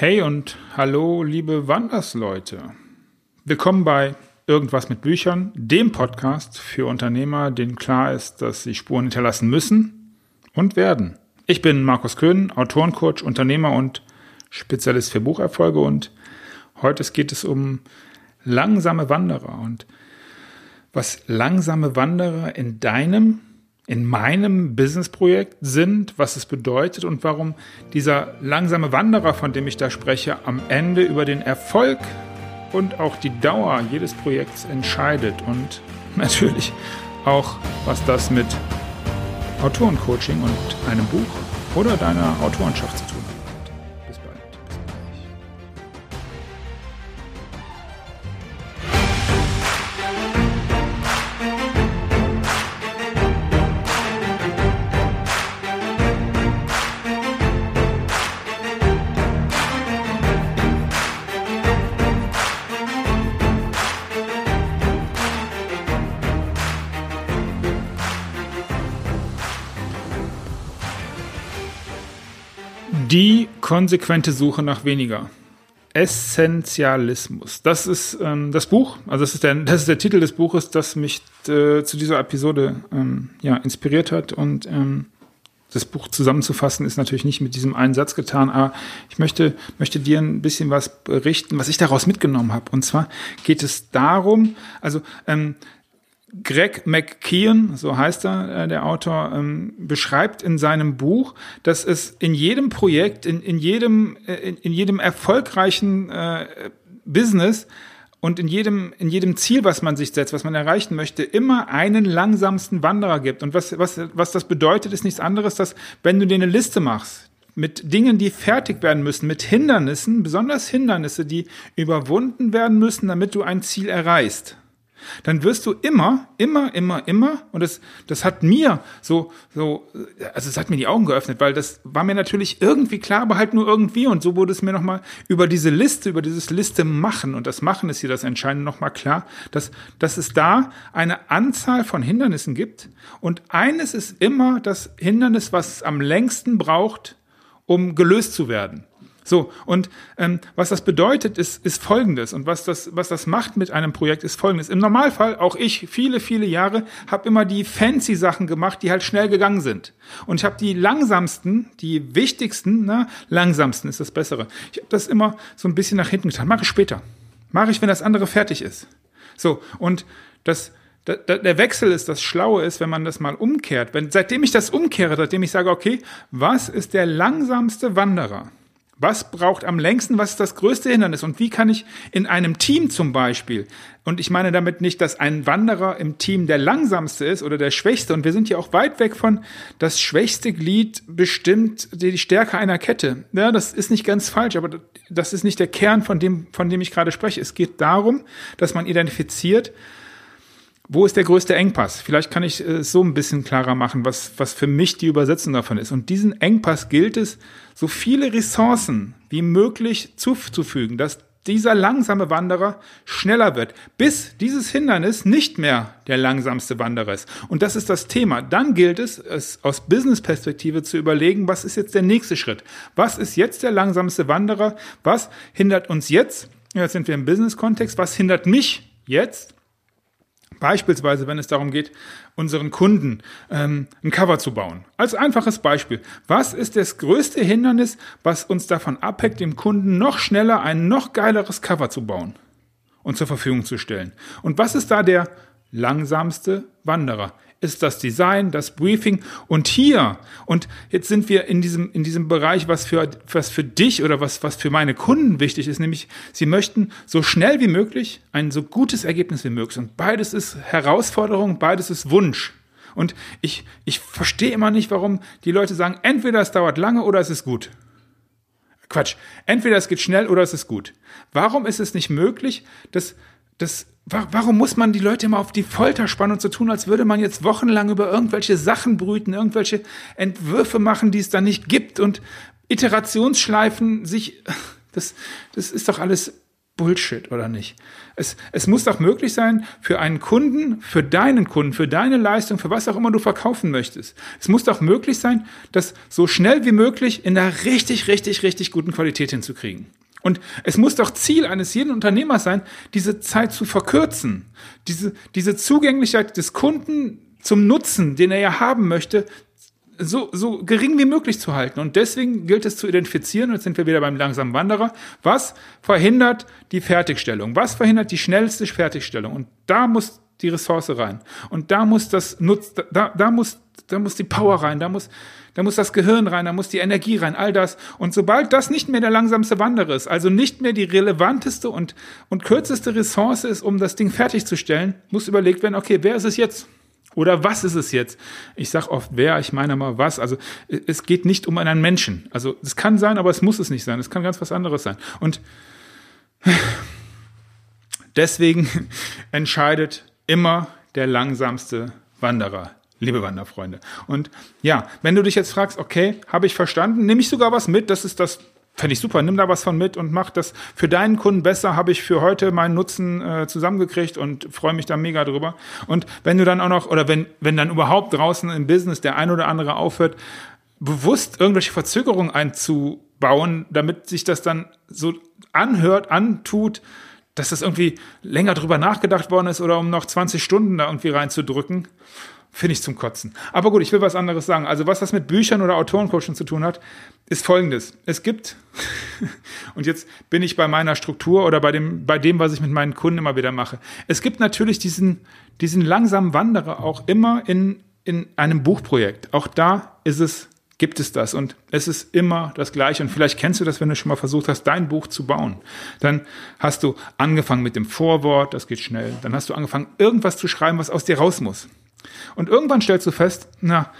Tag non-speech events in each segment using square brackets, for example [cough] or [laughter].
Hey und hallo, liebe Wandersleute. Willkommen bei Irgendwas mit Büchern, dem Podcast für Unternehmer, denen klar ist, dass sie Spuren hinterlassen müssen und werden. Ich bin Markus Köhn, Autorencoach, Unternehmer und Spezialist für Bucherfolge und heute geht es um langsame Wanderer und was langsame Wanderer in deinem in meinem Businessprojekt sind, was es bedeutet und warum dieser langsame Wanderer, von dem ich da spreche, am Ende über den Erfolg und auch die Dauer jedes Projekts entscheidet und [laughs] natürlich auch, was das mit Autorencoaching und einem Buch oder deiner Autorenschaft zu tun hat. Die konsequente Suche nach weniger. Essentialismus. Das ist ähm, das Buch, also das ist, der, das ist der Titel des Buches, das mich äh, zu dieser Episode ähm, ja, inspiriert hat. Und ähm, das Buch zusammenzufassen ist natürlich nicht mit diesem einen Satz getan, aber ich möchte, möchte dir ein bisschen was berichten, was ich daraus mitgenommen habe. Und zwar geht es darum, also ähm, Greg McKeon, so heißt er, äh, der Autor, ähm, beschreibt in seinem Buch, dass es in jedem Projekt, in, in, jedem, äh, in, in jedem erfolgreichen äh, Business und in jedem, in jedem Ziel, was man sich setzt, was man erreichen möchte, immer einen langsamsten Wanderer gibt. Und was, was, was das bedeutet, ist nichts anderes, dass wenn du dir eine Liste machst, mit Dingen, die fertig werden müssen, mit Hindernissen, besonders Hindernisse, die überwunden werden müssen, damit du ein Ziel erreichst dann wirst du immer, immer, immer, immer, und das, das hat mir so, so, also es hat mir die Augen geöffnet, weil das war mir natürlich irgendwie klar, aber halt nur irgendwie. Und so wurde es mir nochmal über diese Liste, über dieses Liste machen, und das Machen ist hier das Entscheidende nochmal klar, dass, dass es da eine Anzahl von Hindernissen gibt. Und eines ist immer das Hindernis, was es am längsten braucht, um gelöst zu werden. So, und ähm, was das bedeutet, ist, ist folgendes. Und was das, was das macht mit einem Projekt, ist folgendes. Im Normalfall, auch ich, viele, viele Jahre, habe immer die fancy Sachen gemacht, die halt schnell gegangen sind. Und ich habe die langsamsten, die wichtigsten, na, langsamsten ist das Bessere. Ich habe das immer so ein bisschen nach hinten getan. Mache ich später. Mache ich, wenn das andere fertig ist. So, und das, der Wechsel ist, das Schlaue ist, wenn man das mal umkehrt. Wenn, seitdem ich das umkehre, seitdem ich sage, okay, was ist der langsamste Wanderer? Was braucht am längsten? Was ist das größte Hindernis? Und wie kann ich in einem Team zum Beispiel, und ich meine damit nicht, dass ein Wanderer im Team der langsamste ist oder der schwächste, und wir sind ja auch weit weg von, das schwächste Glied bestimmt die Stärke einer Kette. Ja, das ist nicht ganz falsch, aber das ist nicht der Kern von dem, von dem ich gerade spreche. Es geht darum, dass man identifiziert, wo ist der größte Engpass? Vielleicht kann ich es äh, so ein bisschen klarer machen, was, was für mich die Übersetzung davon ist. Und diesen Engpass gilt es, so viele Ressourcen wie möglich zuzufügen, dass dieser langsame Wanderer schneller wird, bis dieses Hindernis nicht mehr der langsamste Wanderer ist. Und das ist das Thema. Dann gilt es, es aus Business-Perspektive zu überlegen, was ist jetzt der nächste Schritt? Was ist jetzt der langsamste Wanderer? Was hindert uns jetzt? Jetzt sind wir im Business-Kontext. Was hindert mich jetzt? Beispielsweise, wenn es darum geht, unseren Kunden ähm, ein Cover zu bauen. Als einfaches Beispiel. Was ist das größte Hindernis, was uns davon abhält, dem Kunden noch schneller ein noch geileres Cover zu bauen und zur Verfügung zu stellen? Und was ist da der langsamste Wanderer? Ist das Design, das Briefing und hier und jetzt sind wir in diesem in diesem Bereich, was für was für dich oder was was für meine Kunden wichtig ist, nämlich sie möchten so schnell wie möglich ein so gutes Ergebnis wie möglich und beides ist Herausforderung, beides ist Wunsch. Und ich ich verstehe immer nicht, warum die Leute sagen, entweder es dauert lange oder es ist gut. Quatsch. Entweder es geht schnell oder es ist gut. Warum ist es nicht möglich, dass das, warum muss man die Leute immer auf die Folter spannen und so tun, als würde man jetzt wochenlang über irgendwelche Sachen brüten, irgendwelche Entwürfe machen, die es da nicht gibt und Iterationsschleifen sich, [laughs] das, das ist doch alles Bullshit, oder nicht? Es, es muss doch möglich sein, für einen Kunden, für deinen Kunden, für deine Leistung, für was auch immer du verkaufen möchtest. Es muss doch möglich sein, das so schnell wie möglich in einer richtig, richtig, richtig guten Qualität hinzukriegen. Und es muss doch Ziel eines jeden Unternehmers sein, diese Zeit zu verkürzen. Diese, diese Zugänglichkeit des Kunden zum Nutzen, den er ja haben möchte, so, so gering wie möglich zu halten. Und deswegen gilt es zu identifizieren, jetzt sind wir wieder beim langsamen Wanderer, was verhindert die Fertigstellung? Was verhindert die schnellste Fertigstellung? Und da muss die Ressource rein. Und da muss das Nutz, da, da muss, da muss die Power rein, da muss, da muss das Gehirn rein, da muss die Energie rein, all das. Und sobald das nicht mehr der langsamste Wanderer ist, also nicht mehr die relevanteste und, und kürzeste Ressource ist, um das Ding fertigzustellen, muss überlegt werden, okay, wer ist es jetzt? Oder was ist es jetzt? Ich sage oft wer, ich meine mal was. Also es geht nicht um einen Menschen. Also es kann sein, aber es muss es nicht sein. Es kann ganz was anderes sein. Und [sighs] deswegen [laughs] entscheidet immer der langsamste Wanderer, liebe Wanderfreunde. Und ja, wenn du dich jetzt fragst, okay, habe ich verstanden, nehme ich sogar was mit, das ist das Fände ich super. Nimm da was von mit und mach das für deinen Kunden besser. Habe ich für heute meinen Nutzen äh, zusammengekriegt und freue mich da mega drüber. Und wenn du dann auch noch, oder wenn, wenn dann überhaupt draußen im Business der ein oder andere aufhört, bewusst irgendwelche Verzögerungen einzubauen, damit sich das dann so anhört, antut, dass das irgendwie länger drüber nachgedacht worden ist oder um noch 20 Stunden da irgendwie reinzudrücken, finde ich zum Kotzen. Aber gut, ich will was anderes sagen. Also was das mit Büchern oder Autorencoaching zu tun hat, ist folgendes. Es gibt, [laughs] und jetzt bin ich bei meiner Struktur oder bei dem, bei dem, was ich mit meinen Kunden immer wieder mache. Es gibt natürlich diesen, diesen langsamen Wanderer auch immer in, in einem Buchprojekt. Auch da ist es, gibt es das und es ist immer das Gleiche. Und vielleicht kennst du das, wenn du schon mal versucht hast, dein Buch zu bauen. Dann hast du angefangen mit dem Vorwort, das geht schnell. Dann hast du angefangen, irgendwas zu schreiben, was aus dir raus muss. Und irgendwann stellst du fest, na,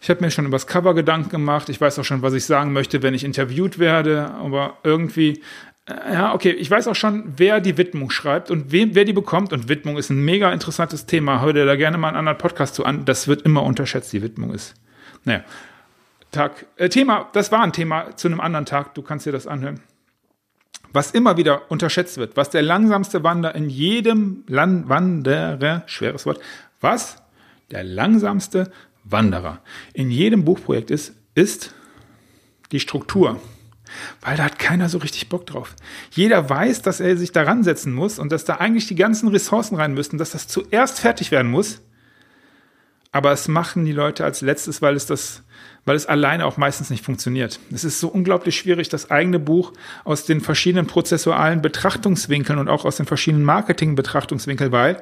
ich habe mir schon über das Cover Gedanken gemacht, ich weiß auch schon, was ich sagen möchte, wenn ich interviewt werde, aber irgendwie, äh, ja, okay, ich weiß auch schon, wer die Widmung schreibt und wem, wer die bekommt. Und Widmung ist ein mega interessantes Thema. Hör dir da gerne mal einen anderen Podcast zu an. Das wird immer unterschätzt, die Widmung ist. Naja, Tag, äh, Thema, das war ein Thema zu einem anderen Tag, du kannst dir das anhören. Was immer wieder unterschätzt wird, was der langsamste Wanderer in jedem Land, Wanderer, schweres Wort, was der langsamste Wanderer in jedem Buchprojekt ist, ist die Struktur. Weil da hat keiner so richtig Bock drauf. Jeder weiß, dass er sich daran setzen muss und dass da eigentlich die ganzen Ressourcen rein müssten, dass das zuerst fertig werden muss. Aber es machen die Leute als letztes, weil es das, weil es alleine auch meistens nicht funktioniert. Es ist so unglaublich schwierig, das eigene Buch aus den verschiedenen prozessualen Betrachtungswinkeln und auch aus den verschiedenen Marketing-Betrachtungswinkeln, weil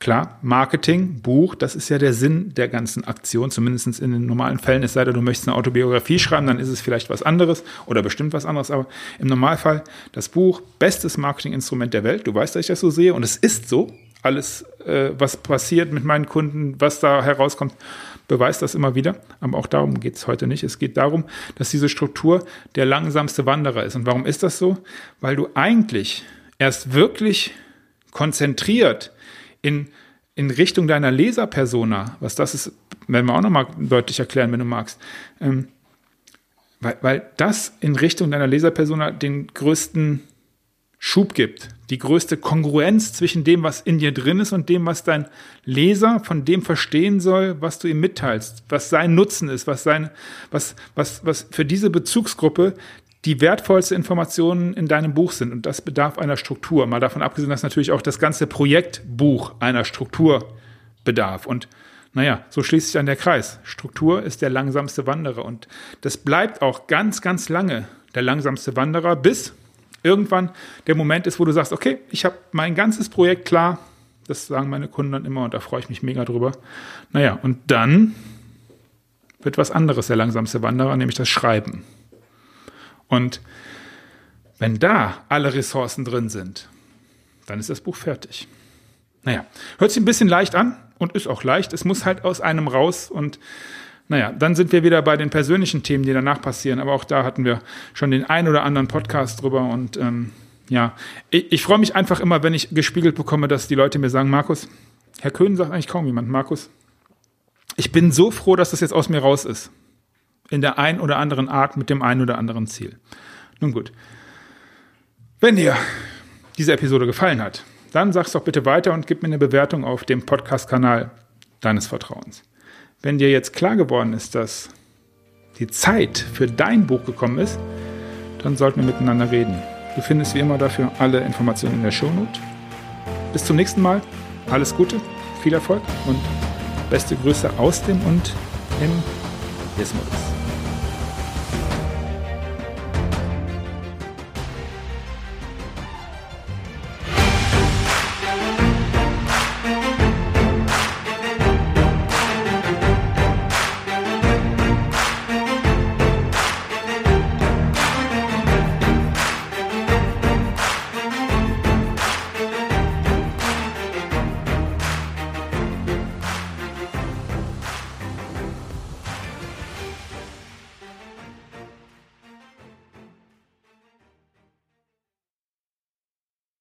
Klar, Marketing, Buch, das ist ja der Sinn der ganzen Aktion, zumindest in den normalen Fällen. Es sei denn, du möchtest eine Autobiografie schreiben, dann ist es vielleicht was anderes oder bestimmt was anderes. Aber im Normalfall das Buch, bestes Marketinginstrument der Welt. Du weißt, dass ich das so sehe und es ist so. Alles, äh, was passiert mit meinen Kunden, was da herauskommt, beweist das immer wieder. Aber auch darum geht es heute nicht. Es geht darum, dass diese Struktur der langsamste Wanderer ist. Und warum ist das so? Weil du eigentlich erst wirklich konzentriert in, in Richtung deiner Leserpersona, was das ist, werden wir auch nochmal deutlich erklären, wenn du magst, ähm, weil, weil das in Richtung deiner Leserpersona den größten Schub gibt, die größte Kongruenz zwischen dem, was in dir drin ist und dem, was dein Leser von dem verstehen soll, was du ihm mitteilst, was sein Nutzen ist, was sein, was, was, was für diese Bezugsgruppe die wertvollste Informationen in deinem Buch sind. Und das bedarf einer Struktur. Mal davon abgesehen, dass natürlich auch das ganze Projektbuch einer Struktur bedarf. Und naja, so schließt sich dann der Kreis. Struktur ist der langsamste Wanderer. Und das bleibt auch ganz, ganz lange der langsamste Wanderer, bis irgendwann der Moment ist, wo du sagst, okay, ich habe mein ganzes Projekt klar. Das sagen meine Kunden dann immer und da freue ich mich mega drüber. Naja, und dann wird was anderes der langsamste Wanderer, nämlich das Schreiben. Und wenn da alle Ressourcen drin sind, dann ist das Buch fertig. Naja, hört sich ein bisschen leicht an und ist auch leicht. Es muss halt aus einem raus und naja, dann sind wir wieder bei den persönlichen Themen, die danach passieren. Aber auch da hatten wir schon den ein oder anderen Podcast drüber und ähm, ja, ich, ich freue mich einfach immer, wenn ich gespiegelt bekomme, dass die Leute mir sagen, Markus, Herr Köhn sagt eigentlich kaum jemand, Markus, ich bin so froh, dass das jetzt aus mir raus ist in der ein oder anderen Art mit dem einen oder anderen Ziel. Nun gut. Wenn dir diese Episode gefallen hat, dann sag's doch bitte weiter und gib mir eine Bewertung auf dem Podcast-Kanal deines Vertrauens. Wenn dir jetzt klar geworden ist, dass die Zeit für dein Buch gekommen ist, dann sollten wir miteinander reden. Du findest wie immer dafür alle Informationen in der Shownote. Bis zum nächsten Mal. Alles Gute, viel Erfolg und beste Grüße aus dem und im Yes-Modus.